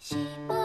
希望